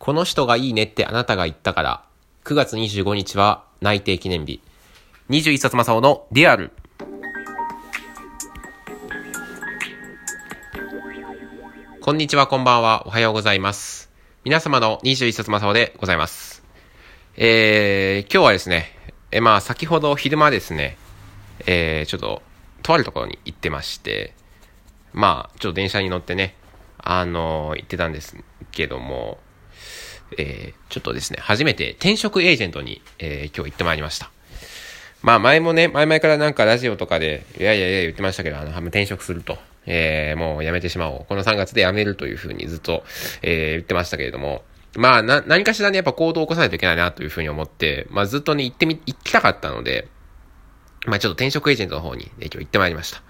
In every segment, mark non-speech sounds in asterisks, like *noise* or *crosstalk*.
この人がいいねってあなたが言ったから、9月25日は内定記念日。21冊正雄のリアル。こんにちは、こんばんは、おはようございます。皆様の21冊正雄でございます。えー、今日はですね、え、まあ、先ほど昼間ですね、えー、ちょっと、とあるところに行ってまして、まあ、ちょっと電車に乗ってね、あのー、行ってたんですけども、えー、ちょっとですね、初めて転職エージェントに、えー、今日行ってまいりました。まあ前もね、前々からなんかラジオとかで、いやいやいや言ってましたけど、あの、転職すると、えー、もうやめてしまおう。この3月で辞めるというふうにずっと、えー、言ってましたけれども、まあな、何かしらね、やっぱ行動を起こさないといけないなというふうに思って、まあずっとね、行ってみ、行きたかったので、まあちょっと転職エージェントの方に、ね、今日行ってまいりました。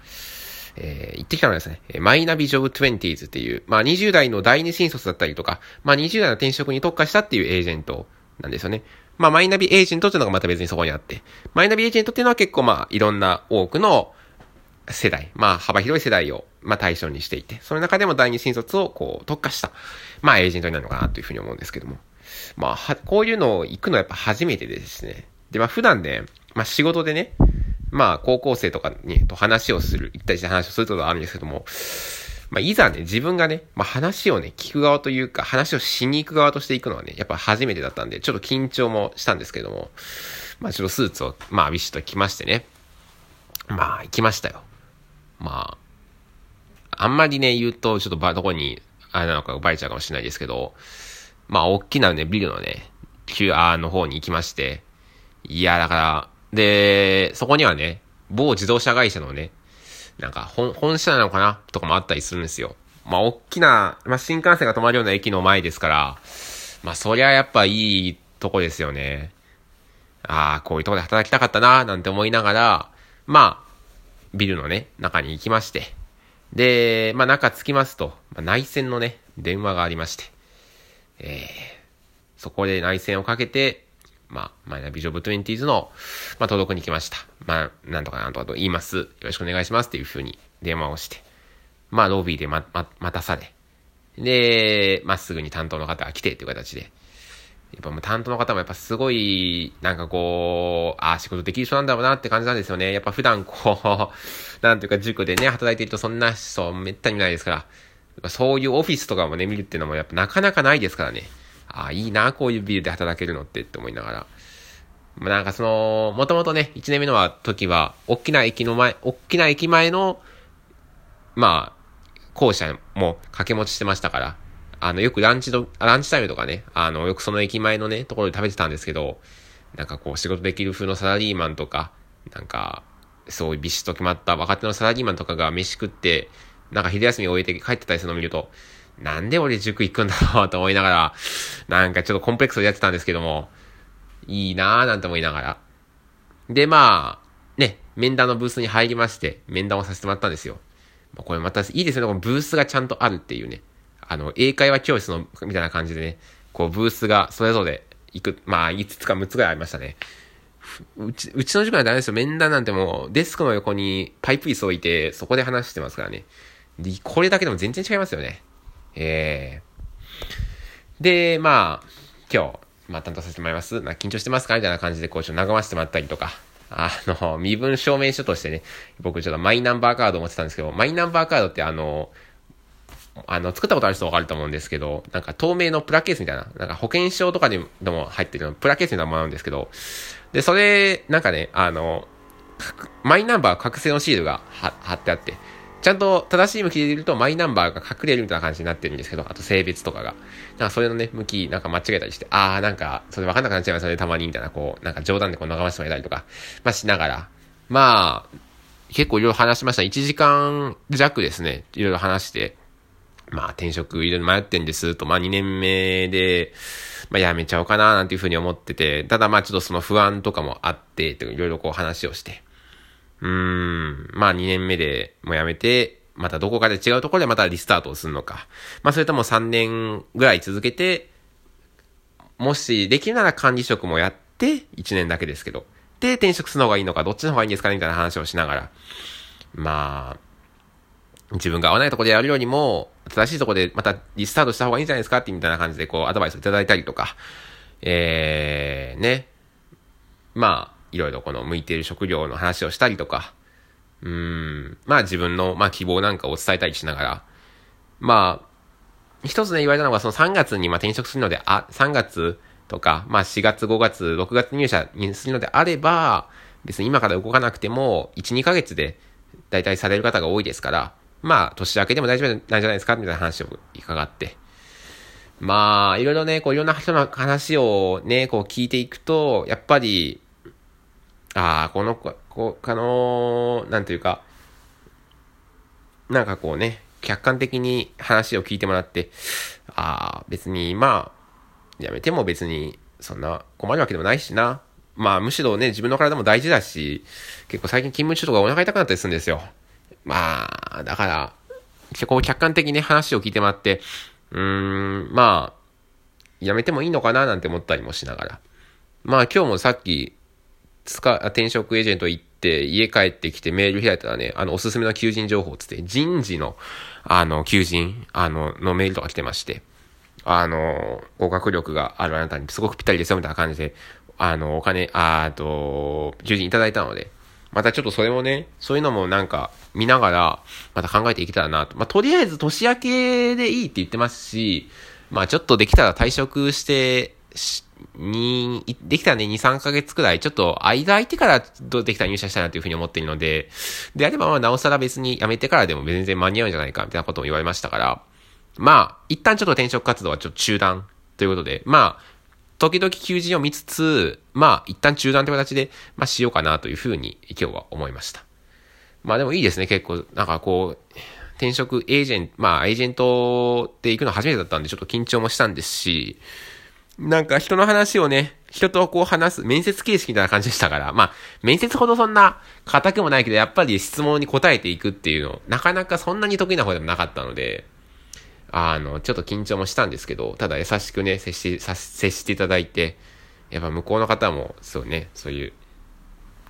えー、行ってきたのはですね、マイナビジョブ 20s っていう、まあ20代の第二新卒だったりとか、まあ20代の転職に特化したっていうエージェントなんですよね。まあマイナビエージェントっていうのがまた別にそこにあって、マイナビエージェントっていうのは結構まあいろんな多くの世代、まあ幅広い世代をまあ対象にしていて、その中でも第二新卒をこう特化した、まあエージェントになるのかなというふうに思うんですけども。まあは、こういうのを行くのはやっぱ初めてでですね。で、まあ普段ね、まあ仕事でね、まあ、高校生とかに、と話をする、一対一で話をするってことはあるんですけども、まあ、いざね、自分がね、まあ、話をね、聞く側というか、話をしに行く側としていくのはね、やっぱ初めてだったんで、ちょっと緊張もしたんですけども、まあ、ちょっとスーツを、まあ、ビシッと着ましてね、まあ、行きましたよ。まあ、あんまりね、言うと、ちょっとば、どこに、あれなのかバレちゃうかもしれないですけど、まあ、大きなね、ビルのね、ーアーの方に行きまして、いや、だから、で、そこにはね、某自動車会社のね、なんか本、本社なのかな？とかもあったりするんですよ。まあ、大きな、まあ、新幹線が止まるような駅の前ですから、まあ、そりゃやっぱいいとこですよね。ああ、こういうとこで働きたかったな、なんて思いながら、まあ、ビルのね、中に行きまして、で、まあ、中着きますと、まあ、内線のね、電話がありまして、えー、そこで内線をかけて、まあ、マイナビジョブ20ズの、まあ、届くに来ました。まあ、なんとかなんとかと言います。よろしくお願いしますっていう風に電話をして、まあ、ロビーでま、ま、待たされ、で、まっすぐに担当の方が来てっていう形で、やっぱもう担当の方もやっぱすごい、なんかこう、ああ、仕事できる人なんだろうなって感じなんですよね。やっぱ普段こう、*laughs* なんていうか塾でね、働いてるとそんな人めったにないですから、そういうオフィスとかもね、見るっていうのもやっぱなかなかないですからね。ああ、いいな、こういうビルで働けるのってって思いながら。まあ、なんかその、もともとね、1年目のは時は、大きな駅の前、大きな駅前の、まあ、校舎も掛け持ちしてましたから、あの、よくランチど、ランチタイムとかね、あの、よくその駅前のね、ところで食べてたんですけど、なんかこう、仕事できる風のサラリーマンとか、なんか、そういうビシッと決まった若手のサラリーマンとかが飯食って、なんか昼休みを終えて帰ってたりするのを見ると、なんで俺塾行くんだろうと思いながら、なんかちょっとコンプレックスでやってたんですけども、いいなぁなんて思いながら。で、まあ、ね、面談のブースに入りまして、面談をさせてもらったんですよ。これまたいいですよね、このブースがちゃんとあるっていうね。あの、英会話教室の、みたいな感じでね、こう、ブースがそれぞれ行く、まあ、5つか6つぐらいありましたね。うち、うちの塾はダメですよ。面談なんてもう、デスクの横にパイプ椅子置いて、そこで話してますからね。で、これだけでも全然違いますよね。えー、で、まあ、今日、まあ、担当させてもらいます。まあ、緊張してますか？みたいな感じで、こう、ちょっと和ませてもらったりとか、あの、身分証明書としてね、僕ちょっとマイナンバーカード持ってたんですけど、マイナンバーカードってあの、あの、作ったことある人わかると思うんですけど、なんか透明のプラケースみたいな、なんか保険証とかでも入ってるのプラケースみたいなものなんですけど、で、それ、なんかね、あの、マイナンバー覚醒のシールが貼ってあって、ちゃんと正しい向きで入れるとマイナンバーが隠れるみたいな感じになってるんですけど、あと性別とかが。なんかそれのね、向き、なんか間違えたりして、あーなんか、それ分かんなくなっちゃいますよね、たまに、みたいな、こう、なんか冗談でこう眺ましてもらえたりとか、まあしながら、まあ、結構いろいろ話しました。1時間弱ですね、いろいろ話して、まあ転職いろいろ迷ってんです。と、まあ2年目で、まあ辞めちゃおうかななんていうふうに思ってて、ただまあちょっとその不安とかもあって、いろいろこう話をして、うーん、まあ2年目でもう辞めて、またどこかで違うところでまたリスタートをするのか。まあそれとも3年ぐらい続けて、もしできるなら管理職もやって、1年だけですけど。で、転職するのがいいのか、どっちの方がいいんですかねみたいな話をしながら。まあ、自分が合わないところでやるよりも、正しいところでまたリスタートした方がいいんじゃないですかってみたいな感じでこうアドバイスをいただいたりとか、えー、ね。まあ、いろいろこの向いている職業の話をしたりとか、うん、まあ自分の、まあ希望なんかを伝えたりしながら、まあ、一つね言われたのがその3月にまあ転職するので、あ、3月とか、まあ4月、5月、6月入社にするのであれば、別に今から動かなくても、1、2ヶ月で大体される方が多いですから、まあ、年明けでも大丈夫なんじゃないですか？みたいな話を伺って。まあ、いろいろね、こういろんな人の話をね、こう聞いていくと、やっぱり、ああ、この子、こう、あのなんていうか、なんかこうね、客観的に話を聞いてもらって、ああ、別に、まあ、やめても別に、そんな困るわけでもないしな。まあ、むしろね、自分の体も大事だし、結構最近勤務中とかお腹痛くなったりするんですよ。まあ、だから、こう客観的に話を聞いてもらって、うーん、まあ、やめてもいいのかななんて思ったりもしながら。まあ今日もさっき、つか、転職エージェント行って、家帰ってきてメール開いたらね、あの、おすすめの求人情報つって、人事の、あの、求人、あの、のメールとか来てまして、あの、合格力があるあなたにすごくぴったりですよ、みたいな感じで、あの、お金、あと、求人いただいたので、またちょっとそれもね、そういうのもなんか見ながら、また考えていけたらなと。まあ、とりあえず年明けでいいって言ってますし、まあ、ちょっとできたら退職して、に、できたらね、2、3ヶ月くらい、ちょっと間空いてからどうできたら入社したいなというふうに思っているので、であればまあ、なおさら別に辞めてからでも全然間に合うんじゃないか、みたいなことも言われましたから、まあ、一旦ちょっと転職活動はちょっと中断ということで、まあ、時々求人を見つつ、まあ、一旦中断という形で、まあ、しようかなというふうに今日は思いました。まあでもいいですね、結構、なんかこう、転職エージェント、まあ、エージェントで行くの初めてだったんで、ちょっと緊張もしたんですし、なんか人の話をね、人とこう話す、面接形式みたいな感じでしたから、まあ、面接ほどそんな硬くもないけど、やっぱり質問に答えていくっていうの、なかなかそんなに得意な方でもなかったので、あの、ちょっと緊張もしたんですけど、ただ優しくね、接し、接していただいて、やっぱ向こうの方も、そうね、そういう、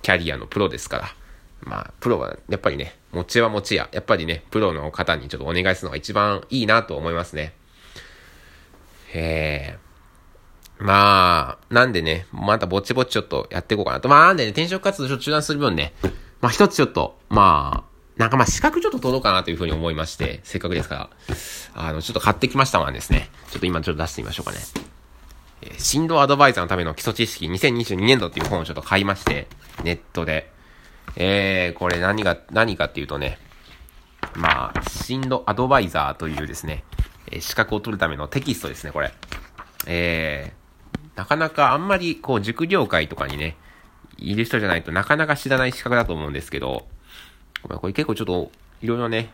キャリアのプロですから、まあ、プロは、やっぱりね、持ちは持ちや、やっぱりね、プロの方にちょっとお願いするのが一番いいなと思いますね。へえ。まあ、なんでね、またぼちぼちちょっとやっていこうかなと。まあ、なんでね、転職活動ちょっと中断する分ね、まあ一つちょっと、まあ、なんかまあ資格ちょっと取ろうかなというふうに思いまして、せっかくですから、あの、ちょっと買ってきましたのはですね、ちょっと今ちょっと出してみましょうかね。えー、振動アドバイザーのための基礎知識2022年度っていう本をちょっと買いまして、ネットで。えー、これ何が、何かっていうとね、まあ、振動アドバイザーというですね、えー、資格を取るためのテキストですね、これ。えー、なかなかあんまりこう塾業界とかにね、いる人じゃないとなかなか知らない資格だと思うんですけど、これ結構ちょっと、いろいろね、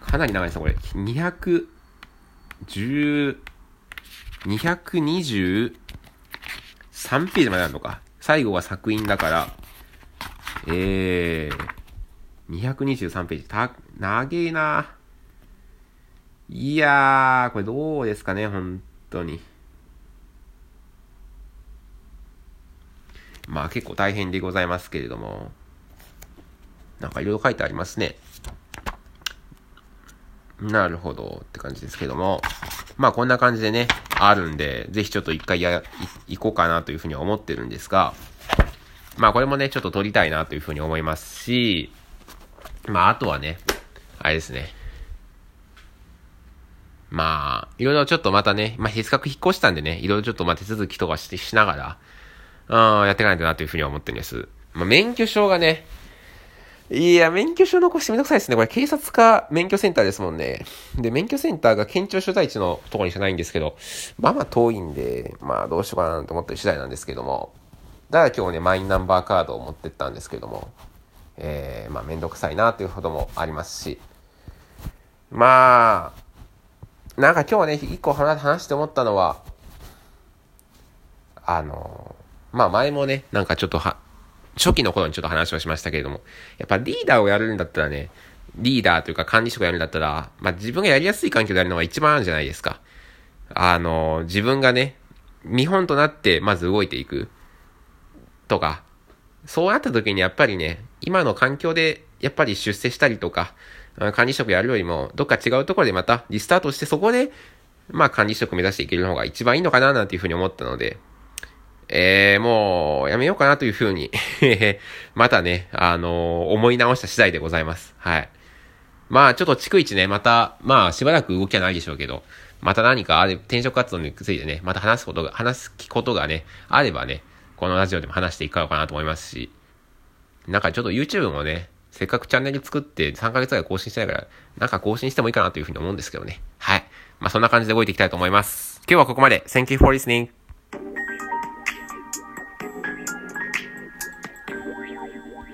かなり長いですね、これ。210、223ページまであるのか。最後が作品だから、えー、223ページ。た、長えな。いやー、これどうですかね、本当に。まあ結構大変でございますけれども。なんかいろいろ書いてありますね。なるほどって感じですけども。まあこんな感じでね、あるんで、ぜひちょっと一回や、行こうかなというふうに思ってるんですが、まあこれもね、ちょっと撮りたいなというふうに思いますし、まああとはね、あれですね。まあ、いろいろちょっとまたね、まあ、せっかく引っ越したんでね、いろいろちょっとまあ手続きとかしてしながら、うん、やっていかないとなというふうに思ってるんです。まあ、免許証がね、いや、免許証残してめんどくさいですね。これ警察か免許センターですもんね。で、免許センターが県庁所在地のところにしかないんですけど、まあまあ遠いんで、まあどうしようかなと思ってる次第なんですけども。だから今日ね、マイナンバーカードを持ってったんですけども、えー、まあめんどくさいなというほどもありますし。まあ、なんか今日ね、一個話して思ったのは、あの、まあ前もね、なんかちょっとは、初期の頃にちょっと話をしましたけれども、やっぱリーダーをやるんだったらね、リーダーというか管理職をやるんだったら、まあ自分がやりやすい環境でやるのが一番あるんじゃないですか。あの、自分がね、見本となってまず動いていく。とか、そうなった時にやっぱりね、今の環境でやっぱり出世したりとか、管理職やるよりも、どっか違うところでまたリスタートして、そこで、まあ管理職目指していける方が一番いいのかななんていうふうに思ったので、えー、もう、やめようかなというふうに *laughs* またね、あのー、思い直した次第でございます。はい。まあ、ちょっと逐一ね、また、まあ、しばらく動きはないでしょうけど、また何かあれ、転職活動についてね、また話すことが、話すことがね、あればね、このラジオでも話していこうかなと思いますし、なんかちょっと YouTube もね、せっかくチャンネル作って3ヶ月ぐらい更新してないから、なんか更新してもいいかなというふうに思うんですけどね。はい。まあそんな感じで動いていきたいと思います。今日はここまで。Thank you for listening.